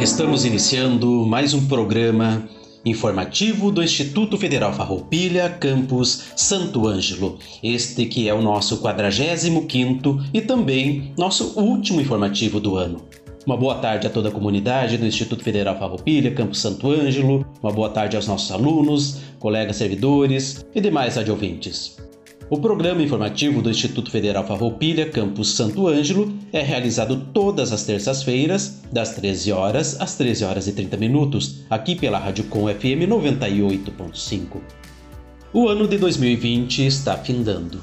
Estamos iniciando mais um programa informativo do Instituto Federal Farroupilha, campus Santo Ângelo. Este que é o nosso 45º e também nosso último informativo do ano. Uma boa tarde a toda a comunidade do Instituto Federal Farroupilha, campus Santo Ângelo. Uma boa tarde aos nossos alunos, colegas servidores e demais adjuvintes. O programa informativo do Instituto Federal Farroupilha, campus Santo Ângelo, é realizado todas as terças-feiras, das 13 horas às 13 horas e 30 minutos, aqui pela Rádio Com FM 98.5. O ano de 2020 está findando.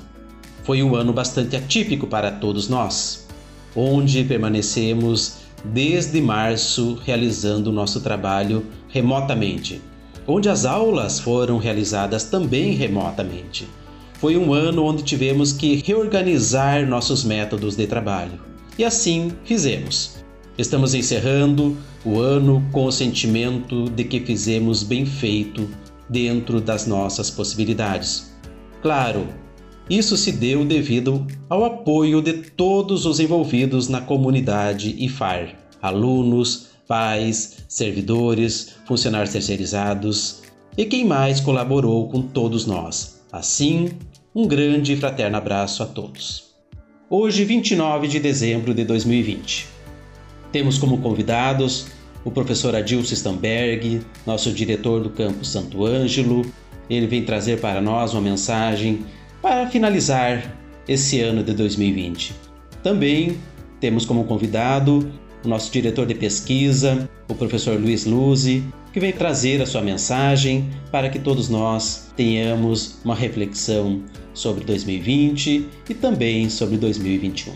Foi um ano bastante atípico para todos nós, onde permanecemos desde março realizando nosso trabalho remotamente, onde as aulas foram realizadas também remotamente foi um ano onde tivemos que reorganizar nossos métodos de trabalho. E assim fizemos. Estamos encerrando o ano com o sentimento de que fizemos bem feito dentro das nossas possibilidades. Claro, isso se deu devido ao apoio de todos os envolvidos na comunidade IFAR: alunos, pais, servidores, funcionários terceirizados e quem mais colaborou com todos nós. Assim, um grande e fraterno abraço a todos. Hoje, 29 de dezembro de 2020. Temos como convidados o professor Adilson Stamberg, nosso diretor do campus Santo Ângelo. Ele vem trazer para nós uma mensagem para finalizar esse ano de 2020. Também temos como convidado o nosso diretor de pesquisa, o professor Luiz Luzi, que vem trazer a sua mensagem para que todos nós tenhamos uma reflexão sobre 2020 e também sobre 2021.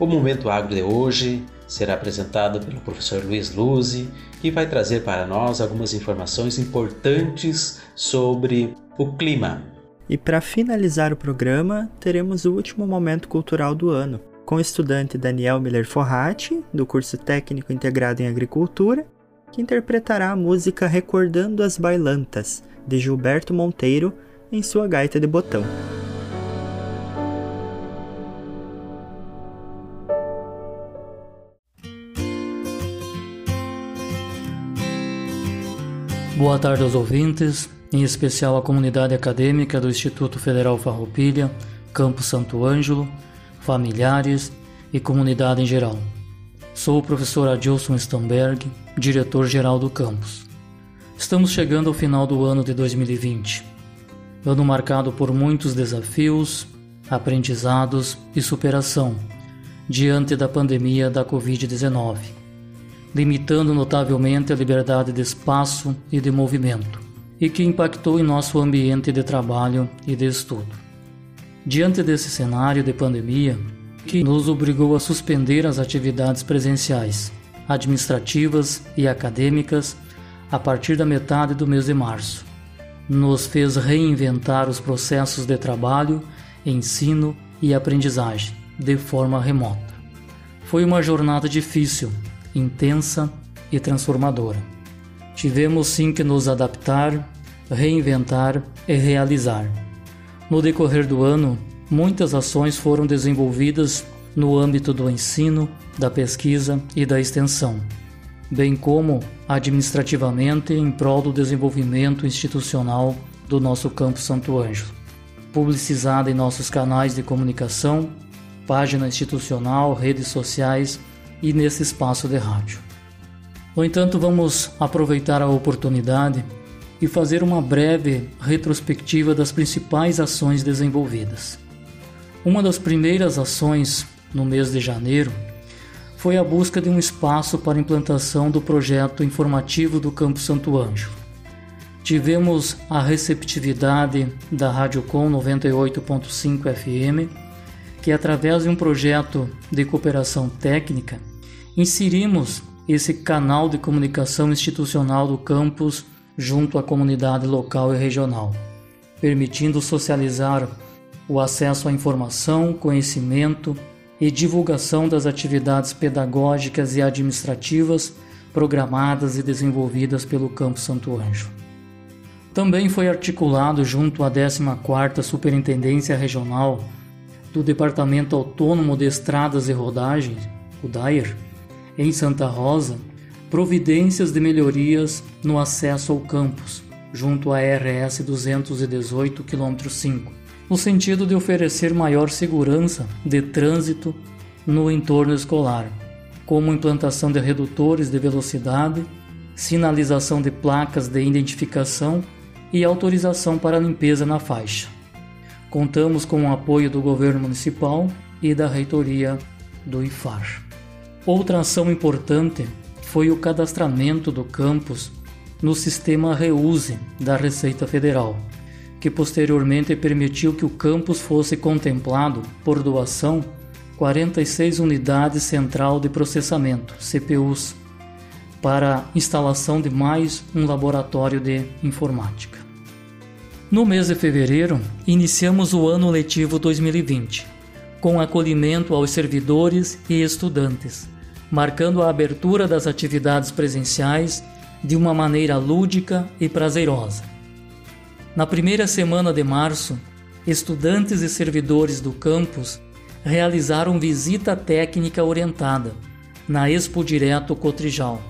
O Momento Agro de hoje será apresentado pelo professor Luiz Luzi, que vai trazer para nós algumas informações importantes sobre o clima. E para finalizar o programa, teremos o último momento cultural do ano, com o estudante Daniel Miller Forrati, do curso técnico integrado em agricultura, que interpretará a música Recordando as Bailantas, de Gilberto Monteiro, em sua gaita de botão. Boa tarde aos ouvintes, em especial à comunidade acadêmica do Instituto Federal Farroupilha, Campo Santo Ângelo, familiares e comunidade em geral. Sou o professor Adilson Stamberg, diretor-geral do campus. Estamos chegando ao final do ano de 2020, ano marcado por muitos desafios, aprendizados e superação diante da pandemia da Covid-19, limitando notavelmente a liberdade de espaço e de movimento, e que impactou em nosso ambiente de trabalho e de estudo. Diante desse cenário de pandemia, que nos obrigou a suspender as atividades presenciais, administrativas e acadêmicas a partir da metade do mês de março, nos fez reinventar os processos de trabalho, ensino e aprendizagem de forma remota. Foi uma jornada difícil, intensa e transformadora. Tivemos sim que nos adaptar, reinventar e realizar no decorrer do ano, muitas ações foram desenvolvidas no âmbito do ensino, da pesquisa e da extensão, bem como administrativamente em prol do desenvolvimento institucional do nosso Campo Santo Ângelo, publicizada em nossos canais de comunicação, página institucional, redes sociais e nesse espaço de rádio. No entanto, vamos aproveitar a oportunidade e fazer uma breve retrospectiva das principais ações desenvolvidas. Uma das primeiras ações no mês de janeiro foi a busca de um espaço para implantação do projeto informativo do Campo Santo Ângelo. Tivemos a receptividade da Rádio Com 98.5 FM que através de um projeto de cooperação técnica, inserimos esse canal de comunicação institucional do campus junto à comunidade local e regional, permitindo socializar o acesso à informação, conhecimento e divulgação das atividades pedagógicas e administrativas programadas e desenvolvidas pelo Campo Santo Anjo. Também foi articulado junto à 14ª Superintendência Regional do Departamento Autônomo de Estradas e Rodagens, o DAIR, em Santa Rosa, providências de melhorias no acesso ao campus, junto à RS 218 km 5, no sentido de oferecer maior segurança de trânsito no entorno escolar, como implantação de redutores de velocidade, sinalização de placas de identificação e autorização para limpeza na faixa. Contamos com o apoio do governo municipal e da reitoria do IFAR. Outra ação importante foi o cadastramento do campus no sistema Reuse da Receita Federal, que posteriormente permitiu que o campus fosse contemplado por doação 46 unidades central de processamento, CPUs, para instalação de mais um laboratório de informática. No mês de fevereiro, iniciamos o ano letivo 2020, com acolhimento aos servidores e estudantes marcando a abertura das atividades presenciais de uma maneira lúdica e prazerosa. Na primeira semana de março, estudantes e servidores do campus realizaram visita técnica orientada na Expo Direto Cotrijal,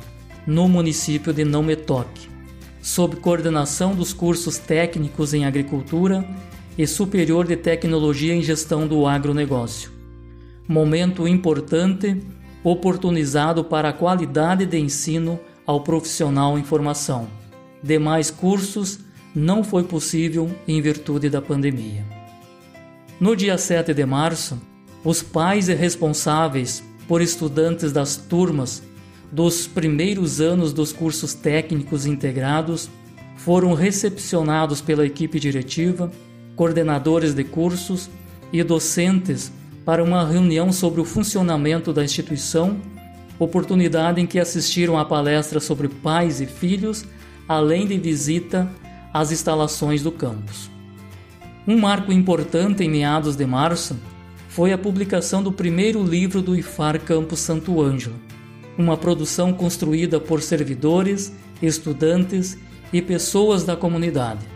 no município de Não Metoque, sob coordenação dos cursos técnicos em agricultura e superior de tecnologia em gestão do agronegócio. Momento importante oportunizado para a qualidade de ensino ao profissional em formação. Demais cursos não foi possível em virtude da pandemia. No dia 7 de março, os pais e responsáveis por estudantes das turmas dos primeiros anos dos cursos técnicos integrados foram recepcionados pela equipe diretiva, coordenadores de cursos e docentes para uma reunião sobre o funcionamento da instituição, oportunidade em que assistiram a palestra sobre pais e filhos, além de visita às instalações do campus. Um marco importante em meados de março foi a publicação do primeiro livro do IFAR Campus Santo Ângelo, uma produção construída por servidores, estudantes e pessoas da comunidade.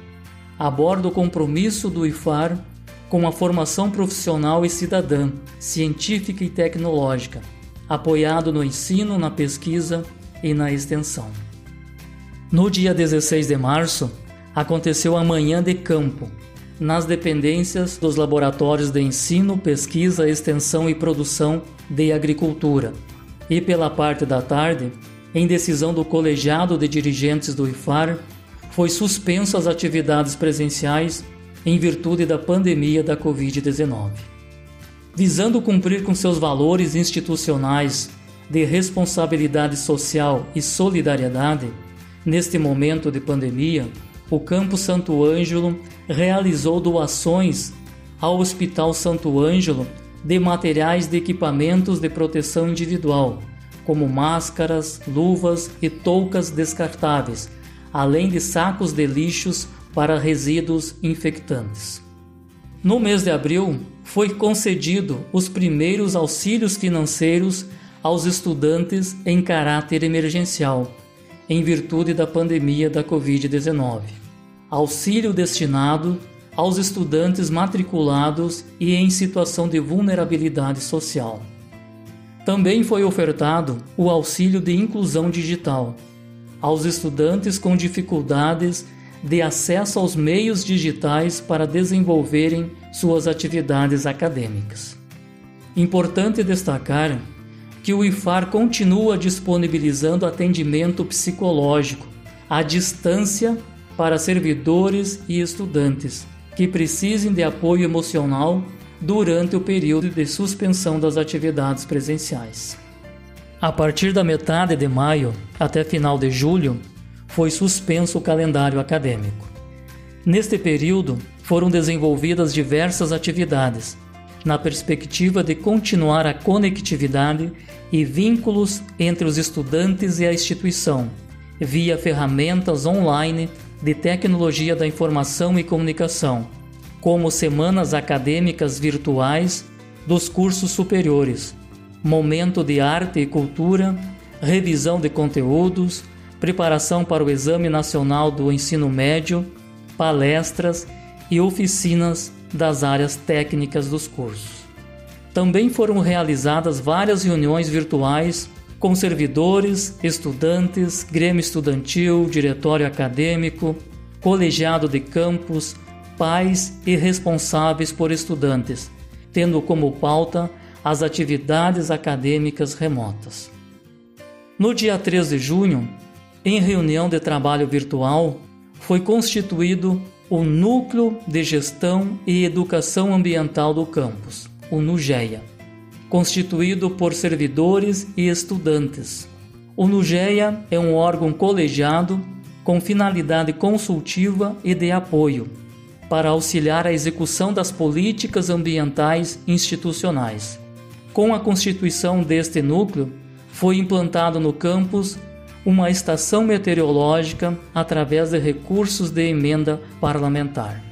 Aborda o compromisso do IFAR com a formação profissional e cidadã, científica e tecnológica, apoiado no ensino, na pesquisa e na extensão. No dia 16 de março, aconteceu a Manhã de Campo, nas dependências dos laboratórios de ensino, pesquisa, extensão e produção de agricultura. E pela parte da tarde, em decisão do colegiado de dirigentes do IFAR, foi suspenso as atividades presenciais em virtude da pandemia da Covid-19. Visando cumprir com seus valores institucionais de responsabilidade social e solidariedade, neste momento de pandemia, o Campo Santo Ângelo realizou doações ao Hospital Santo Ângelo de materiais de equipamentos de proteção individual, como máscaras, luvas e toucas descartáveis, além de sacos de lixos para resíduos infectantes. No mês de abril, foi concedido os primeiros auxílios financeiros aos estudantes em caráter emergencial, em virtude da pandemia da Covid-19. Auxílio destinado aos estudantes matriculados e em situação de vulnerabilidade social. Também foi ofertado o auxílio de inclusão digital aos estudantes com dificuldades de acesso aos meios digitais para desenvolverem suas atividades acadêmicas. Importante destacar que o IFAR continua disponibilizando atendimento psicológico à distância para servidores e estudantes que precisem de apoio emocional durante o período de suspensão das atividades presenciais. A partir da metade de maio até final de julho, foi suspenso o calendário acadêmico. Neste período, foram desenvolvidas diversas atividades, na perspectiva de continuar a conectividade e vínculos entre os estudantes e a instituição, via ferramentas online de tecnologia da informação e comunicação, como semanas acadêmicas virtuais dos cursos superiores, momento de arte e cultura, revisão de conteúdos, preparação para o Exame Nacional do Ensino Médio, palestras e oficinas das áreas técnicas dos cursos. Também foram realizadas várias reuniões virtuais com servidores, estudantes, grêmio estudantil, diretório acadêmico, colegiado de campus, pais e responsáveis por estudantes, tendo como pauta as atividades acadêmicas remotas. No dia 3 de junho, em reunião de trabalho virtual, foi constituído o Núcleo de Gestão e Educação Ambiental do campus, o NUGEA, constituído por servidores e estudantes. O NUGEA é um órgão colegiado com finalidade consultiva e de apoio para auxiliar a execução das políticas ambientais institucionais. Com a constituição deste núcleo, foi implantado no campus uma estação meteorológica através de recursos de emenda parlamentar.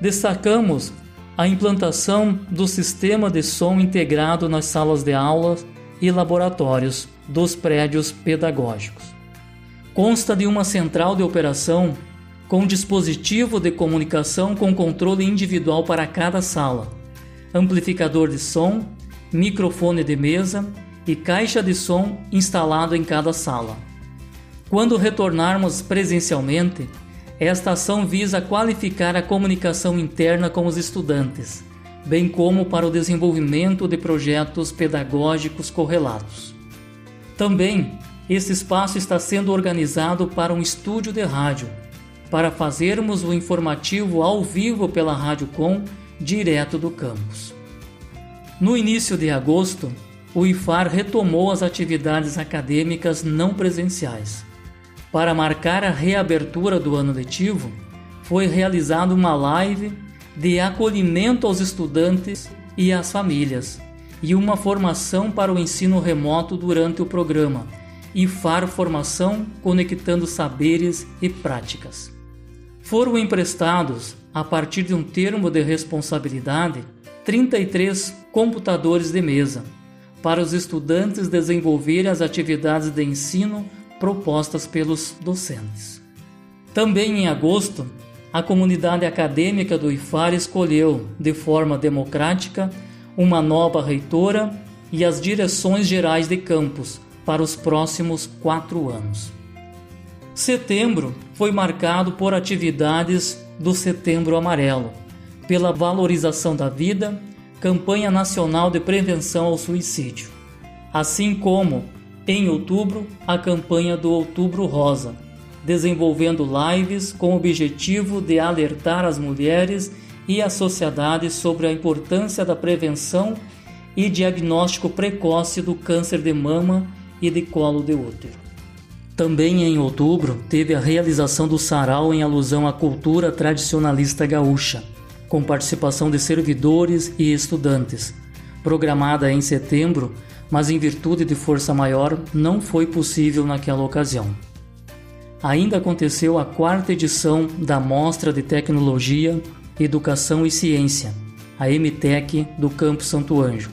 Destacamos a implantação do sistema de som integrado nas salas de aulas e laboratórios dos prédios pedagógicos. Consta de uma central de operação com dispositivo de comunicação com controle individual para cada sala, amplificador de som, microfone de mesa e caixa de som instalado em cada sala. Quando retornarmos presencialmente, esta ação visa qualificar a comunicação interna com os estudantes, bem como para o desenvolvimento de projetos pedagógicos correlatos. Também, esse espaço está sendo organizado para um estúdio de rádio, para fazermos o informativo ao vivo pela Rádio Com, direto do campus. No início de agosto, o IFAR retomou as atividades acadêmicas não presenciais. Para marcar a reabertura do ano letivo, foi realizada uma live de acolhimento aos estudantes e às famílias e uma formação para o ensino remoto durante o programa IFAR Formação Conectando Saberes e Práticas. Foram emprestados, a partir de um termo de responsabilidade, 33 computadores de mesa para os estudantes desenvolverem as atividades de ensino propostas pelos docentes. Também em agosto, a comunidade acadêmica do IFAR escolheu, de forma democrática, uma nova reitora e as direções gerais de campus para os próximos quatro anos. Setembro foi marcado por atividades do Setembro Amarelo, pela valorização da vida Campanha Nacional de Prevenção ao Suicídio, assim como, em outubro, a campanha do Outubro Rosa, desenvolvendo lives com o objetivo de alertar as mulheres e a sociedade sobre a importância da prevenção e diagnóstico precoce do câncer de mama e de colo de útero. Também em outubro teve a realização do sarau em alusão à cultura tradicionalista gaúcha, com participação de servidores e estudantes. Programada em setembro, mas em virtude de força maior, não foi possível naquela ocasião. Ainda aconteceu a quarta edição da Mostra de Tecnologia, Educação e Ciência, a MTEC do Campo Santo Anjo,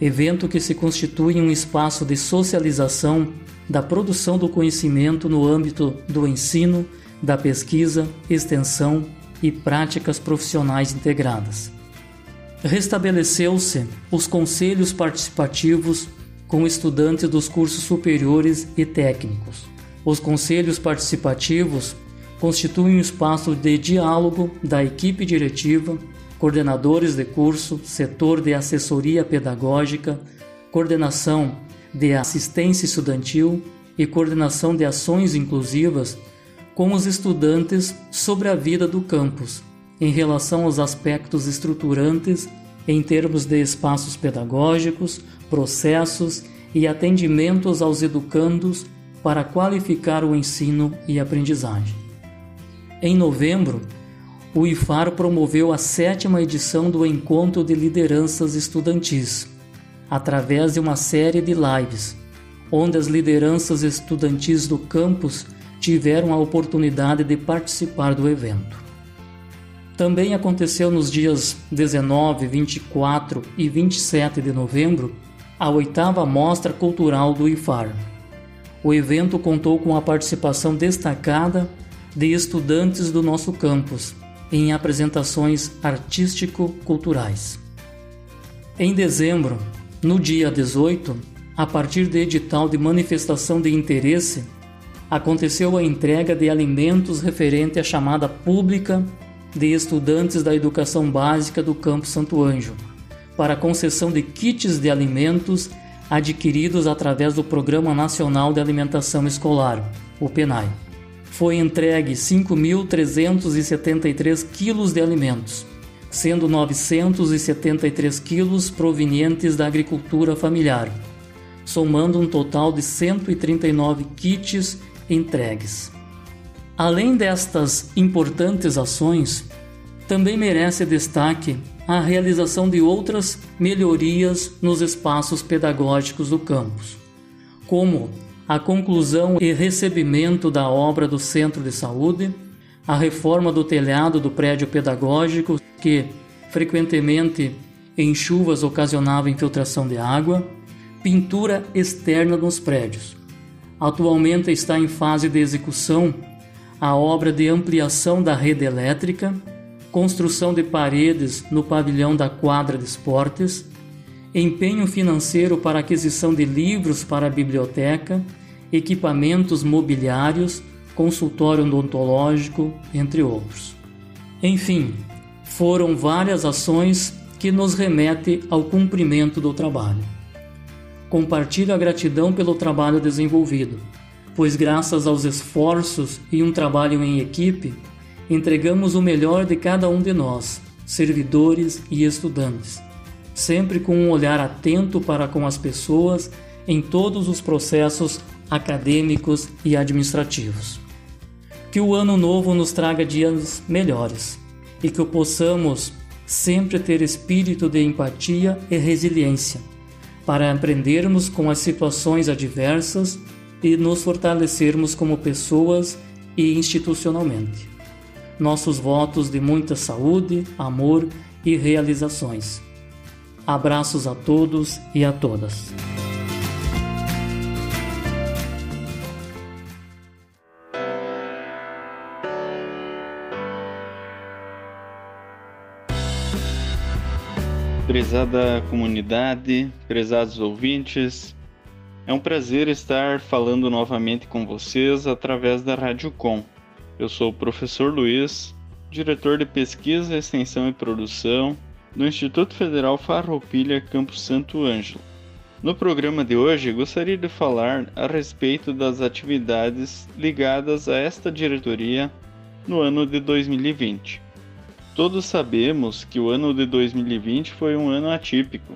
evento que se constitui um espaço de socialização da produção do conhecimento no âmbito do ensino, da pesquisa, extensão e práticas profissionais integradas. Restabeleceu-se os conselhos participativos com estudantes dos cursos superiores e técnicos. Os conselhos participativos constituem um espaço de diálogo da equipe diretiva, coordenadores de curso, setor de assessoria pedagógica, coordenação de assistência estudantil e coordenação de ações inclusivas com os estudantes sobre a vida do campus, em relação aos aspectos estruturantes em termos de espaços pedagógicos, processos e atendimentos aos educandos para qualificar o ensino e aprendizagem. Em novembro, o IFAR promoveu a sétima edição do Encontro de Lideranças Estudantis, através de uma série de lives, onde as lideranças estudantis do campus tiveram a oportunidade de participar do evento. Também aconteceu nos dias 19, 24 e 27 de novembro a oitava Mostra Cultural do IFAR. O evento contou com a participação destacada de estudantes do nosso campus em apresentações artístico-culturais. Em dezembro, no dia 18, a partir de edital de manifestação de interesse, aconteceu a entrega de alimentos referente à chamada pública de estudantes da educação básica do Campo Santo Anjo, para concessão de kits de alimentos adquiridos através do Programa Nacional de Alimentação Escolar, o PENAI. Foi entregue 5.373 quilos de alimentos, sendo 973 quilos provenientes da agricultura familiar, somando um total de 139 kits entregues. Além destas importantes ações, também merece destaque a realização de outras melhorias nos espaços pedagógicos do campus, como a conclusão e recebimento da obra do Centro de Saúde, a reforma do telhado do prédio pedagógico, que frequentemente em chuvas ocasionava infiltração de água, pintura externa nos prédios, Atualmente está em fase de execução a obra de ampliação da rede elétrica, construção de paredes no pavilhão da quadra de esportes, empenho financeiro para aquisição de livros para a biblioteca, equipamentos mobiliários, consultório odontológico, entre outros. Enfim, foram várias ações que nos remete ao cumprimento do trabalho. Compartilho a gratidão pelo trabalho desenvolvido, pois, graças aos esforços e um trabalho em equipe, entregamos o melhor de cada um de nós, servidores e estudantes, sempre com um olhar atento para com as pessoas em todos os processos acadêmicos e administrativos. Que o ano novo nos traga dias melhores e que possamos sempre ter espírito de empatia e resiliência para aprendermos com as situações adversas e nos fortalecermos como pessoas e institucionalmente. Nossos votos de muita saúde, amor e realizações. Abraços a todos e a todas. Prezada comunidade, prezados ouvintes, é um prazer estar falando novamente com vocês através da Rádio Com. Eu sou o professor Luiz, diretor de pesquisa, extensão e produção do Instituto Federal Farroupilha Campo Santo Ângelo. No programa de hoje, gostaria de falar a respeito das atividades ligadas a esta diretoria no ano de 2020. Todos sabemos que o ano de 2020 foi um ano atípico,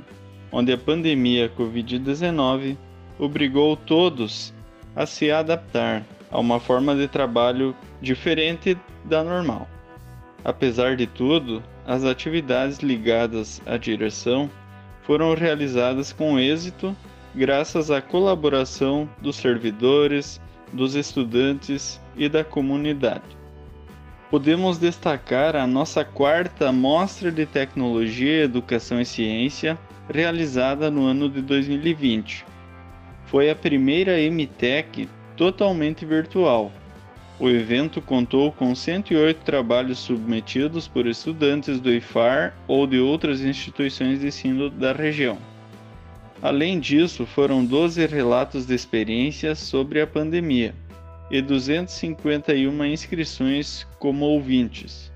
onde a pandemia Covid-19 obrigou todos a se adaptar a uma forma de trabalho diferente da normal. Apesar de tudo, as atividades ligadas à direção foram realizadas com êxito graças à colaboração dos servidores, dos estudantes e da comunidade podemos destacar a nossa quarta Mostra de Tecnologia, Educação e Ciência, realizada no ano de 2020. Foi a primeira MTech totalmente virtual. O evento contou com 108 trabalhos submetidos por estudantes do IFAR ou de outras instituições de ensino da região. Além disso, foram 12 relatos de experiências sobre a pandemia e 251 inscrições como ouvintes.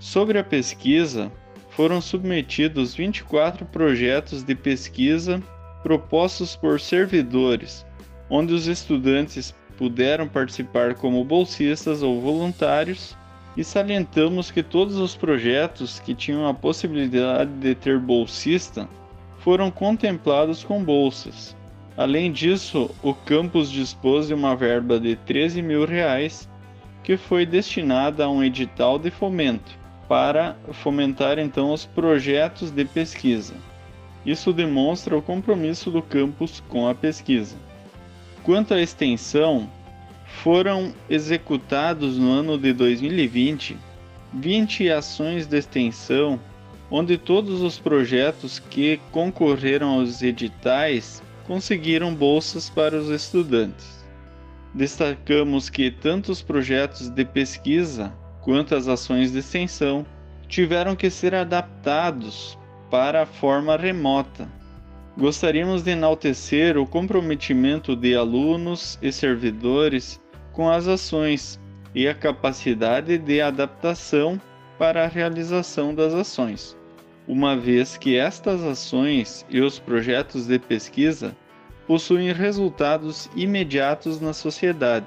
Sobre a pesquisa, foram submetidos 24 projetos de pesquisa propostos por servidores, onde os estudantes puderam participar como bolsistas ou voluntários, e salientamos que todos os projetos que tinham a possibilidade de ter bolsista foram contemplados com bolsas. Além disso, o campus dispôs de uma verba de 13 mil reais que foi destinada a um edital de fomento, para fomentar então os projetos de pesquisa. Isso demonstra o compromisso do campus com a pesquisa. Quanto à extensão, foram executados no ano de 2020 20 ações de extensão, onde todos os projetos que concorreram aos editais conseguiram bolsas para os estudantes. Destacamos que tanto os projetos de pesquisa quanto as ações de extensão tiveram que ser adaptados para a forma remota. Gostaríamos de enaltecer o comprometimento de alunos e servidores com as ações e a capacidade de adaptação para a realização das ações, uma vez que estas ações e os projetos de pesquisa possuem resultados imediatos na sociedade.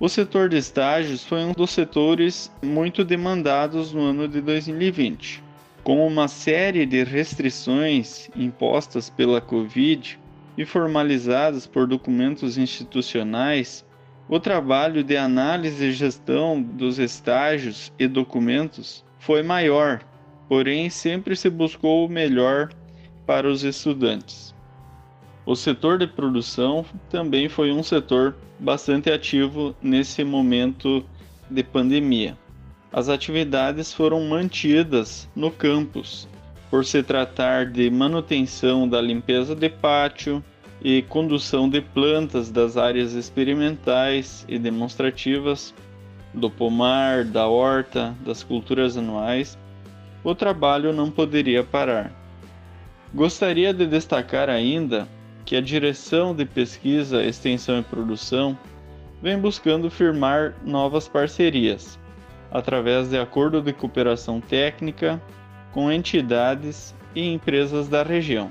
O setor de estágios foi um dos setores muito demandados no ano de 2020. Com uma série de restrições impostas pela Covid e formalizadas por documentos institucionais, o trabalho de análise e gestão dos estágios e documentos foi maior, porém sempre se buscou o melhor para os estudantes. O setor de produção também foi um setor bastante ativo nesse momento de pandemia. As atividades foram mantidas no campus, por se tratar de manutenção da limpeza de pátio, e condução de plantas das áreas experimentais e demonstrativas, do pomar, da horta, das culturas anuais, o trabalho não poderia parar. Gostaria de destacar ainda que a Direção de Pesquisa, Extensão e Produção vem buscando firmar novas parcerias, através de acordo de cooperação técnica com entidades e empresas da região.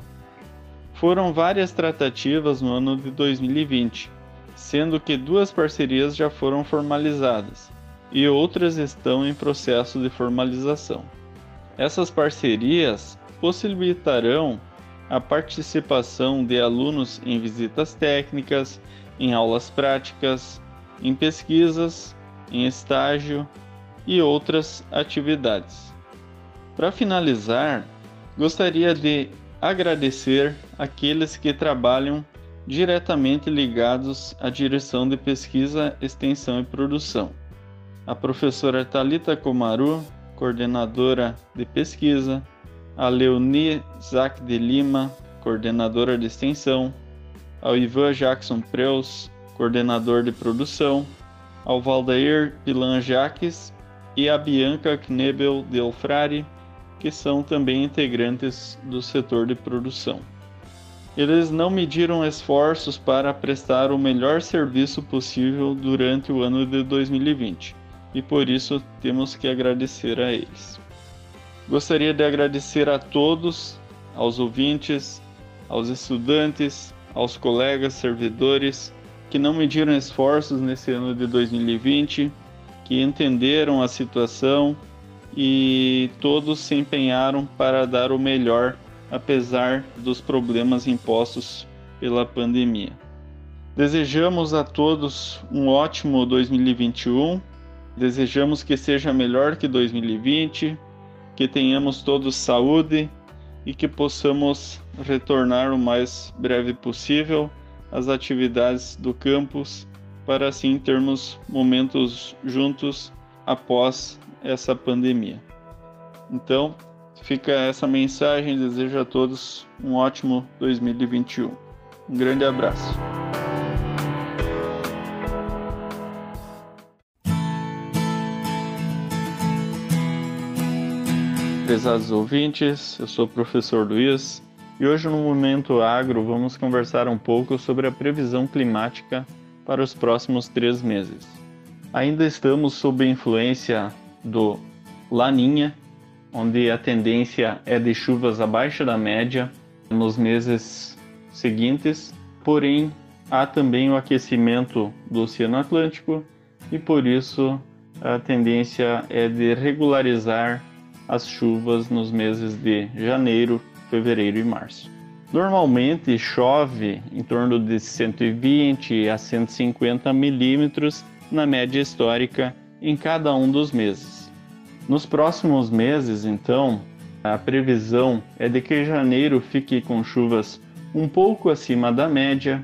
Foram várias tratativas no ano de 2020, sendo que duas parcerias já foram formalizadas e outras estão em processo de formalização. Essas parcerias possibilitarão a participação de alunos em visitas técnicas, em aulas práticas, em pesquisas, em estágio e outras atividades. Para finalizar, gostaria de agradecer aqueles que trabalham diretamente ligados à direção de pesquisa, extensão e produção. A professora Talita Comaru, coordenadora de pesquisa, a Leonie Zac de Lima, coordenadora de extensão, ao Ivan Jackson Preus, coordenador de produção, ao Valdair Pilan Jaques e a Bianca Knebel Delfrari, que são também integrantes do setor de produção. Eles não mediram esforços para prestar o melhor serviço possível durante o ano de 2020 e por isso temos que agradecer a eles. Gostaria de agradecer a todos, aos ouvintes, aos estudantes, aos colegas servidores que não mediram esforços nesse ano de 2020, que entenderam a situação e todos se empenharam para dar o melhor, apesar dos problemas impostos pela pandemia. Desejamos a todos um ótimo 2021, desejamos que seja melhor que 2020, que tenhamos todos saúde e que possamos retornar o mais breve possível às atividades do campus para assim termos momentos juntos após essa pandemia. Então, fica essa mensagem. Desejo a todos um ótimo 2021. Um grande abraço. Prezados ouvintes, eu sou o professor Luiz e hoje no Momento Agro vamos conversar um pouco sobre a previsão climática para os próximos três meses. Ainda estamos sob a influência do Laninha, onde a tendência é de chuvas abaixo da média nos meses seguintes, porém há também o aquecimento do Oceano Atlântico e por isso a tendência é de regularizar as chuvas nos meses de janeiro, fevereiro e março. Normalmente chove em torno de 120 a 150 milímetros na média histórica em cada um dos meses. Nos próximos meses, então, a previsão é de que janeiro fique com chuvas um pouco acima da média,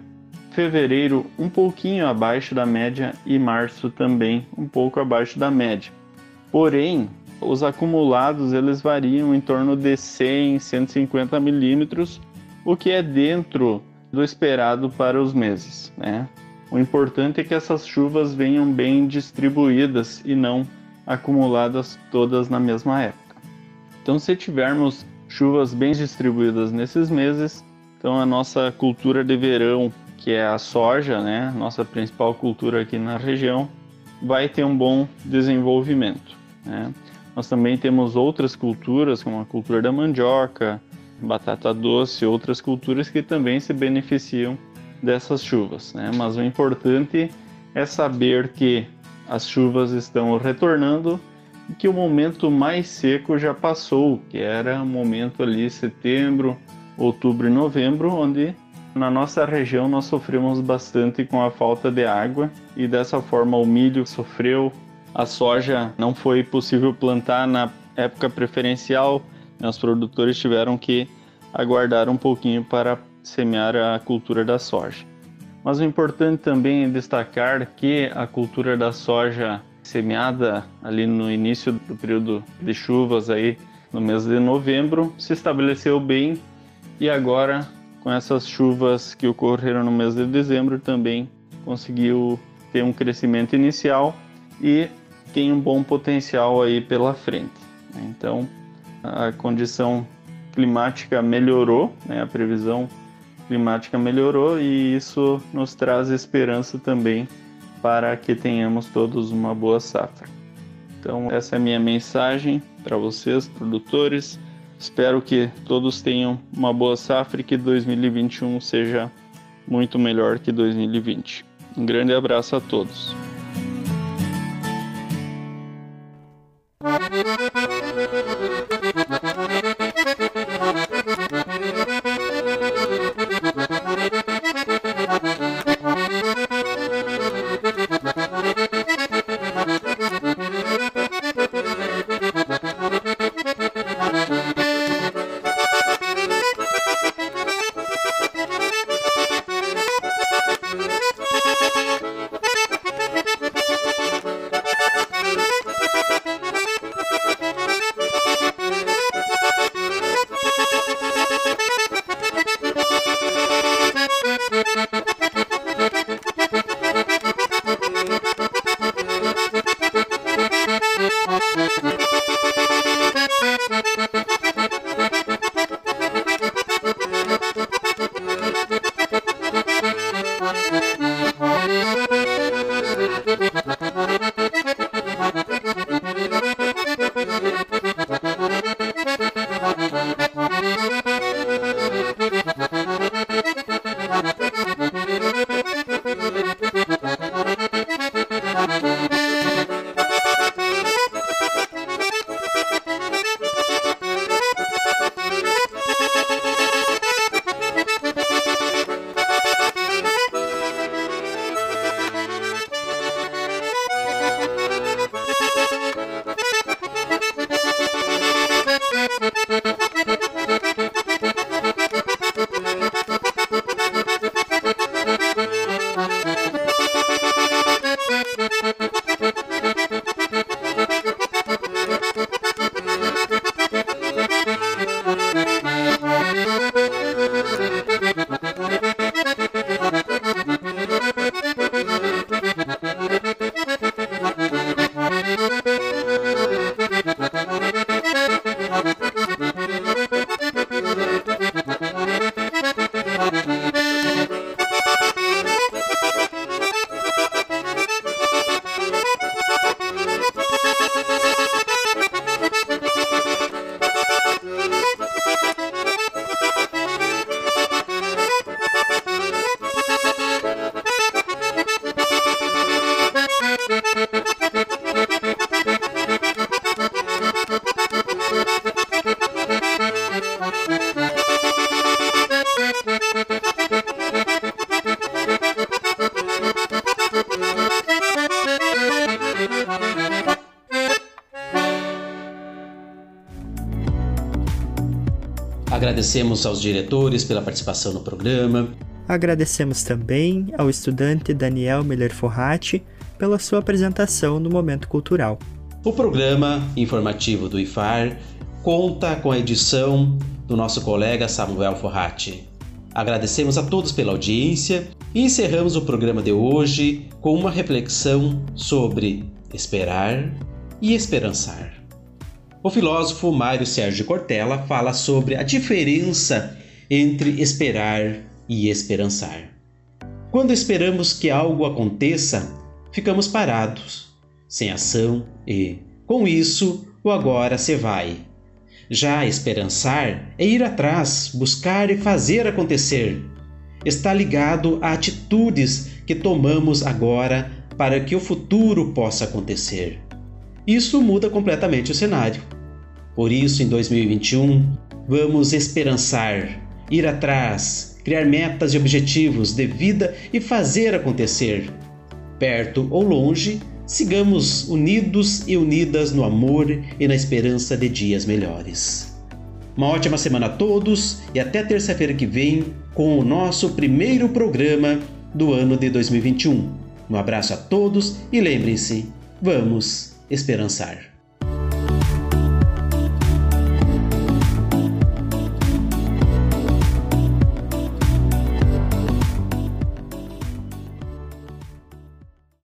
fevereiro um pouquinho abaixo da média e março também um pouco abaixo da média. Porém, os acumulados eles variam em torno de 100, 150 milímetros, o que é dentro do esperado para os meses. Né? O importante é que essas chuvas venham bem distribuídas e não acumuladas todas na mesma época. Então, se tivermos chuvas bem distribuídas nesses meses, então a nossa cultura de verão, que é a soja, né, nossa principal cultura aqui na região, vai ter um bom desenvolvimento. Né? Nós também temos outras culturas, como a cultura da mandioca, batata doce, outras culturas que também se beneficiam dessas chuvas. Né? Mas o importante é saber que as chuvas estão retornando e que o momento mais seco já passou, que era o momento ali setembro, outubro e novembro, onde na nossa região nós sofremos bastante com a falta de água e dessa forma o milho sofreu, a soja não foi possível plantar na época preferencial, né? os produtores tiveram que aguardar um pouquinho para semear a cultura da soja. Mas o importante também é destacar que a cultura da soja semeada ali no início do período de chuvas aí no mês de novembro se estabeleceu bem e agora com essas chuvas que ocorreram no mês de dezembro também conseguiu ter um crescimento inicial e tem um bom potencial aí pela frente. Então a condição climática melhorou, né? a previsão climática melhorou e isso nos traz esperança também para que tenhamos todos uma boa safra. Então, essa é a minha mensagem para vocês, produtores. Espero que todos tenham uma boa safra e que 2021 seja muito melhor que 2020. Um grande abraço a todos. Agradecemos aos diretores pela participação no programa. Agradecemos também ao estudante Daniel Miller Forrati pela sua apresentação no Momento Cultural. O programa informativo do IFAR conta com a edição do nosso colega Samuel Forrati. Agradecemos a todos pela audiência e encerramos o programa de hoje com uma reflexão sobre esperar e esperançar. O filósofo Mário Sérgio Cortella fala sobre a diferença entre esperar e esperançar. Quando esperamos que algo aconteça, ficamos parados, sem ação e, com isso, o agora se vai. Já esperançar é ir atrás, buscar e fazer acontecer. Está ligado a atitudes que tomamos agora para que o futuro possa acontecer. Isso muda completamente o cenário. Por isso, em 2021, vamos esperançar, ir atrás, criar metas e objetivos de vida e fazer acontecer perto ou longe, sigamos unidos e unidas no amor e na esperança de dias melhores. Uma ótima semana a todos e até terça-feira que vem com o nosso primeiro programa do ano de 2021. Um abraço a todos e lembrem-se, vamos esperançar.